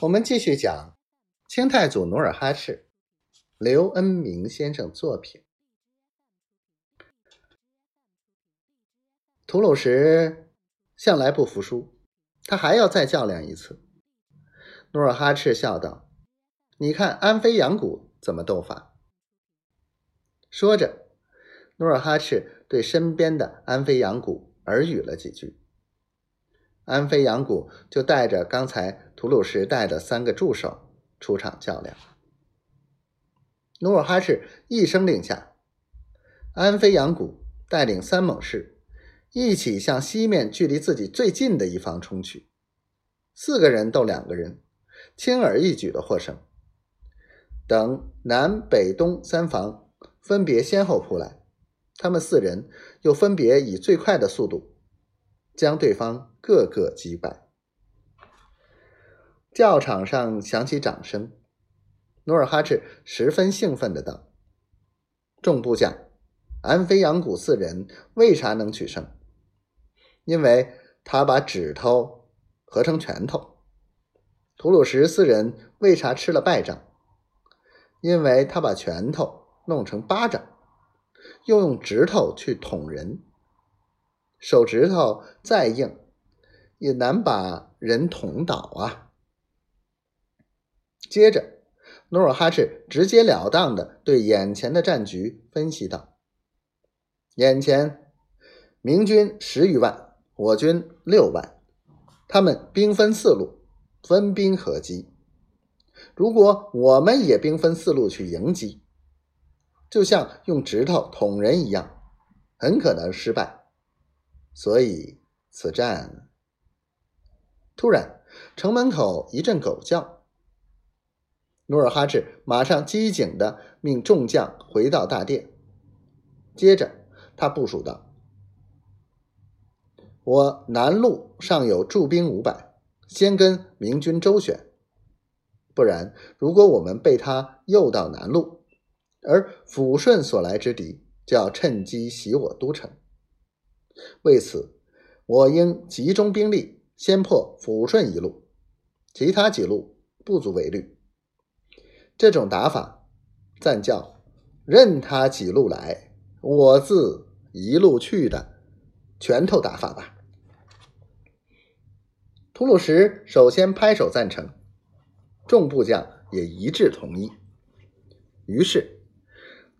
我们继续讲清太祖努尔哈赤，刘恩明先生作品。吐鲁什向来不服输，他还要再较量一次。努尔哈赤笑道：“你看安飞扬谷怎么斗法？”说着，努尔哈赤对身边的安飞扬谷耳语了几句。安飞扬谷就带着刚才吐鲁什带的三个助手出场较量。努尔哈赤一声令下，安飞扬谷带领三猛士一起向西面距离自己最近的一方冲去。四个人斗两个人，轻而易举的获胜。等南北东三方分别先后扑来，他们四人又分别以最快的速度。将对方个个击败。教场上响起掌声，努尔哈赤十分兴奋的道：“众部将，安飞扬谷四人为啥能取胜？因为他把指头合成拳头。吐鲁什四人为啥吃了败仗？因为他把拳头弄成巴掌，又用指头去捅人。”手指头再硬，也难把人捅倒啊！接着，努尔哈赤直截了当的对眼前的战局分析道：“眼前明军十余万，我军六万，他们兵分四路，分兵合击。如果我们也兵分四路去迎击，就像用指头捅人一样，很可能失败。”所以，此战突然，城门口一阵狗叫。努尔哈赤马上机警的命众将回到大殿，接着他部署道：“我南路尚有驻兵五百，先跟明军周旋。不然，如果我们被他诱到南路，而抚顺所来之敌就要趁机袭我都城。”为此，我应集中兵力，先破抚顺一路，其他几路不足为虑。这种打法，暂叫任他几路来，我自一路去的拳头打法吧。吐鲁什首先拍手赞成，众部将也一致同意。于是。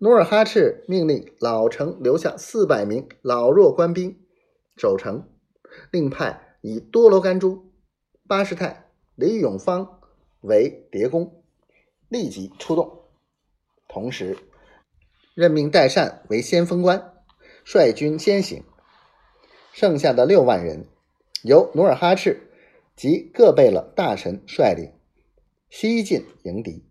努尔哈赤命令老城留下四百名老弱官兵守城，另派以多罗甘珠、巴士泰、李永芳为谍工，立即出动。同时，任命代善为先锋官，率军先行。剩下的六万人，由努尔哈赤及各贝勒大臣率领，西进迎敌。